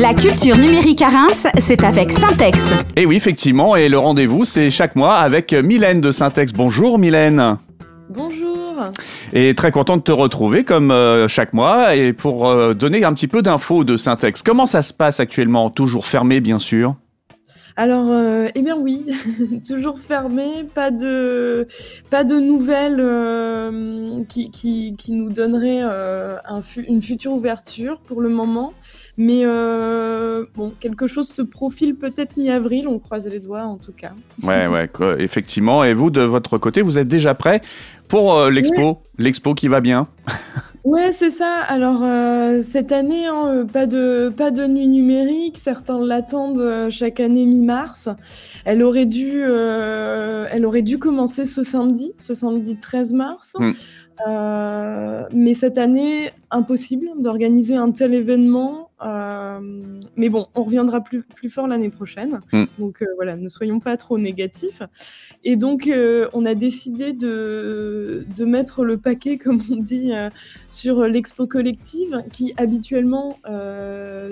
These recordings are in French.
La culture numérique à Reims, c'est avec Syntex. Et oui, effectivement, et le rendez-vous, c'est chaque mois avec Mylène de Syntex. Bonjour Mylène. Bonjour. Et très content de te retrouver comme euh, chaque mois et pour euh, donner un petit peu d'infos de Syntex. Comment ça se passe actuellement? Toujours fermé, bien sûr? Alors, euh, eh bien oui, toujours fermé, pas de, pas de nouvelles euh, qui, qui, qui, nous donneraient euh, un une future ouverture pour le moment. Mais bon, quelque chose se profile peut-être mi-avril, on croise les doigts en tout cas. Ouais, ouais, effectivement. Et vous, de votre côté, vous êtes déjà prêt pour l'expo L'expo qui va bien? Ouais, c'est ça. Alors, euh, cette année, hein, euh, pas de pas de nuit numérique. Certains l'attendent, euh, chaque année mi-mars. Elle aurait dû, elle aurait dû commencer ce samedi, ce samedi 13 mars. Mmh. mais cette année, impossible d'organiser un tel événement euh, mais bon, on reviendra plus, plus fort l'année prochaine. Mm. Donc euh, voilà, ne soyons pas trop négatifs. Et donc, euh, on a décidé de, de, mettre le paquet, comme on dit, sur l'expo collective, qui habituellement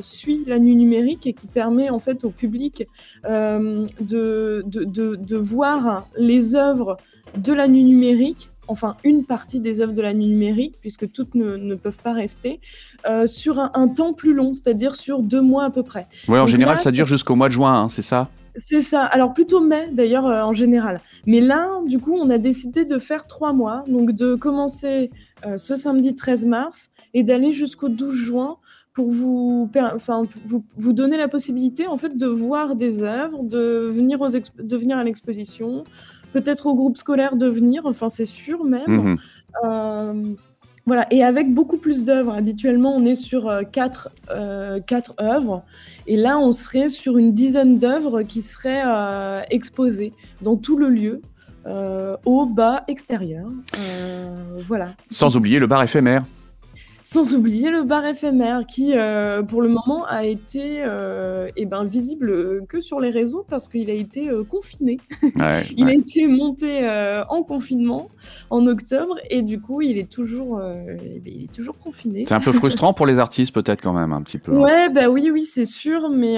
suit la nuit numérique et qui permet en fait au public de, de, de, de voir les œuvres de la nuit numérique enfin une partie des œuvres de la nuit numérique, puisque toutes ne, peuvent pas rester, euh, sur un, temps plus long, c'est-à-dire sur deux mois à peu près. Oui, en général, ça dure jusqu'au mois de juin, hein, c'est ça? C'est ça. Alors plutôt mai d'ailleurs euh, en général. Mais là, du coup, on a décidé de faire trois mois, donc de commencer euh, ce samedi 13 mars et d'aller jusqu'au 12 juin pour vous, enfin, vous, vous, donner la possibilité en fait de voir des œuvres, de venir, aux de venir à l'exposition, peut-être au groupe scolaire de venir, enfin c'est sûr même. Mhm. Euh, voilà, et avec beaucoup plus d'œuvres. Habituellement, on est sur euh, quatre, euh, quatre œuvres, et là, on serait sur une dizaine d'œuvres qui seraient exposées dans tout le lieu. au bas extérieur. voilà. Sans oublier le bar éphémère. Sans oublier le bar éphémère qui, euh, pour le moment, a été euh, eh ben, visible que sur les réseaux parce qu'il a été euh, confiné. il a été monté en confinement en octobre et du coup, il est toujours, il est toujours confiné. C'est un peu frustrant pour les artistes, peut-être quand même, un petit peu. Hein. Ouais, bah oui, oui, c'est sûr, mais,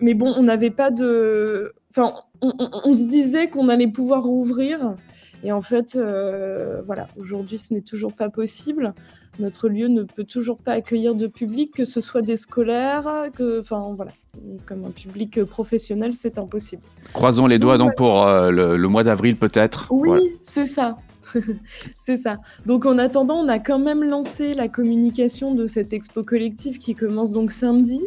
mais bon, on n'avait pas de. Enfin, on, on se disait qu'on allait pouvoir rouvrir. Et en fait, voilà, aujourd'hui, ce n'est toujours pas possible notre lieu ne peut toujours pas accueillir de public, que ce soit des scolaires, que, enfin voilà, comme un public professionnel, c'est impossible. Croisons les doigts donc, pour euh, le, mois d'avril peut-être. Oui, c'est ça. c'est ça. Donc en attendant, on a quand même lancé la communication de cette expo collective qui commence donc samedi,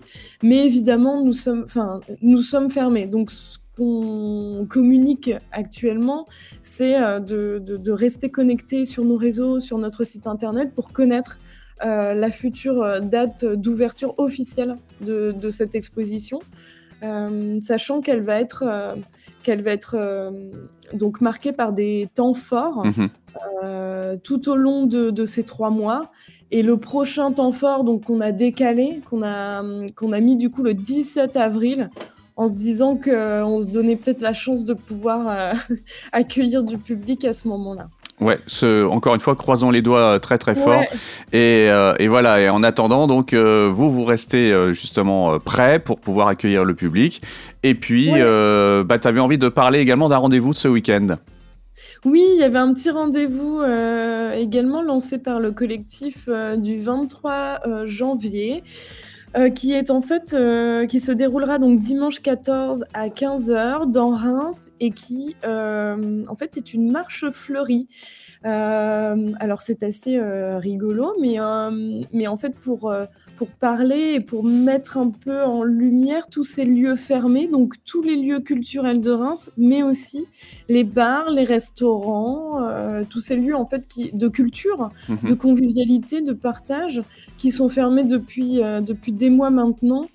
mais évidemment nous sommes, enfin nous sommes fermés. Donc qu'on communique actuellement, c'est euh, de, rester connecté sur nos réseaux, sur notre site internet pour connaître euh, la future euh, date d'ouverture officielle de, cette exposition, sachant qu'elle va être, qu'elle va être donc marquée par des temps forts mhm. tout au long de, ces trois mois. Et le prochain temps fort, donc qu'on a décalé, qu'on a, qu'on a mis du coup le 17 avril, en se disant qu'on euh, se donnait peut-être la chance de pouvoir euh, accueillir du public à ce moment-là. Ouais, ce, encore une fois, croisons les doigts euh, très très fort. Et, et, voilà, et en attendant, donc, vous, vous restez justement prêt pour pouvoir accueillir le public. Et puis, bah, tu avais envie de parler également d'un rendez-vous de ce week-end. Oui, il y avait un petit rendez-vous également lancé par le collectif du 23 janvier. Euh, qui est en fait euh, qui se déroulera donc dimanche 14 à 15h dans Reims et qui euh, en fait est une marche fleurie. alors c'est assez rigolo, mais, mais en fait pour pour parler et pour mettre un peu en lumière tous ces lieux fermés, donc tous les lieux culturels de Reims, mais aussi les bars, les restaurants, tous ces lieux en fait qui, de culture, mhm. de convivialité, de partage, qui sont fermés depuis, depuis des mois maintenant.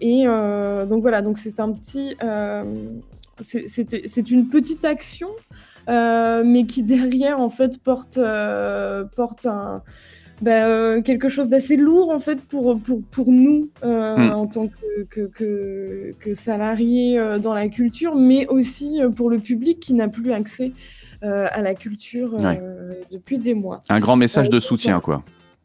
Et euh, donc voilà, donc c'est un petit, c'est une petite action, mais qui derrière en fait porte, porte un bah, euh, quelque chose d'assez lourd en fait pour, pour, pour nous euh, hmm. en tant que, que, que, salariés euh, dans la culture, mais aussi pour le public qui n'a plus accès à la culture depuis des mois. Un grand message de soutien, quoi.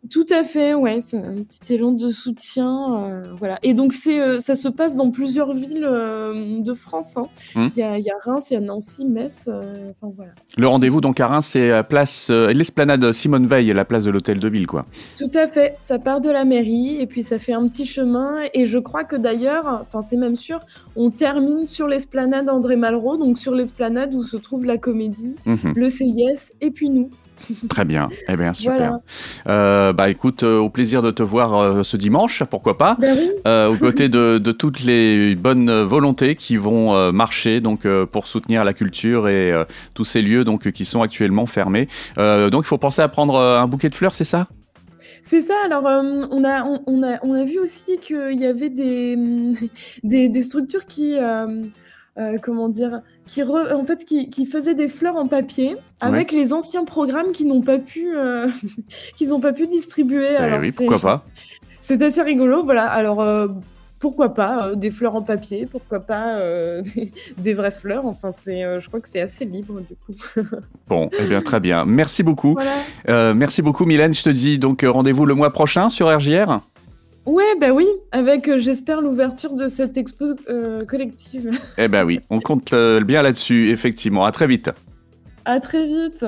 Tout à fait, ouais, c'est un petit élan de soutien, heu, voilà et donc c'est, heu, ça se passe dans plusieurs villes, hem, de France, hein. Mmh. Il y a il y a Reims, il y a Nancy, Metz, enfin voilà. Le rendez-vous donc à Reims, c'est à place, l'esplanade Simone Veil, la place de l'Hôtel de Ville, quoi? Tout à fait, ça part de la mairie et puis ça fait un petit chemin et je crois que d'ailleurs, enfin c'est même sûr, on termine sur l'esplanade André Malraux, donc sur l'esplanade où se trouve la Comédie, Mmh le CIS et puis nous. Très bien, eh bien super. Voilà. Heu, bah écoute, heu, au plaisir de te voir, heu, ce dimanche, pourquoi pas? Bah oui. Aux côtés de de toutes les bonnes volontés qui vont, marcher donc pour soutenir la culture et tous ces lieux donc qui sont actuellement fermés. Donc il faut penser à prendre, un bouquet de fleurs, c'est ça? C'est ça, alors, on a on on a on a vu aussi qu'il y avait des, des des structures qui, heu, comment dire? Qui re en fait, qui qui faisaient des fleurs en papier avec les anciens programmes qu'ils n'ont pas pu, heu, qu'ils ont pas pu distribuer. Eh Alors oui, pourquoi pas? c'est assez rigolo, voilà. Alors, heu, pourquoi pas, des fleurs en papier, pourquoi pas, des des vraies fleurs, enfin c'est, je crois que c'est assez libre du coup. Bon, eh bien très bien. Merci beaucoup. Voilà. Merci beaucoup Mylène, je te dis donc rendez-vous le mois prochain sur RJR? Ouais, bah oui, avec, heu, j'espère l'ouverture de cette expo, heu, collective. Eh bah oui, on compte, heu, bien là-dessus, effectivement. À très vite. À très vite.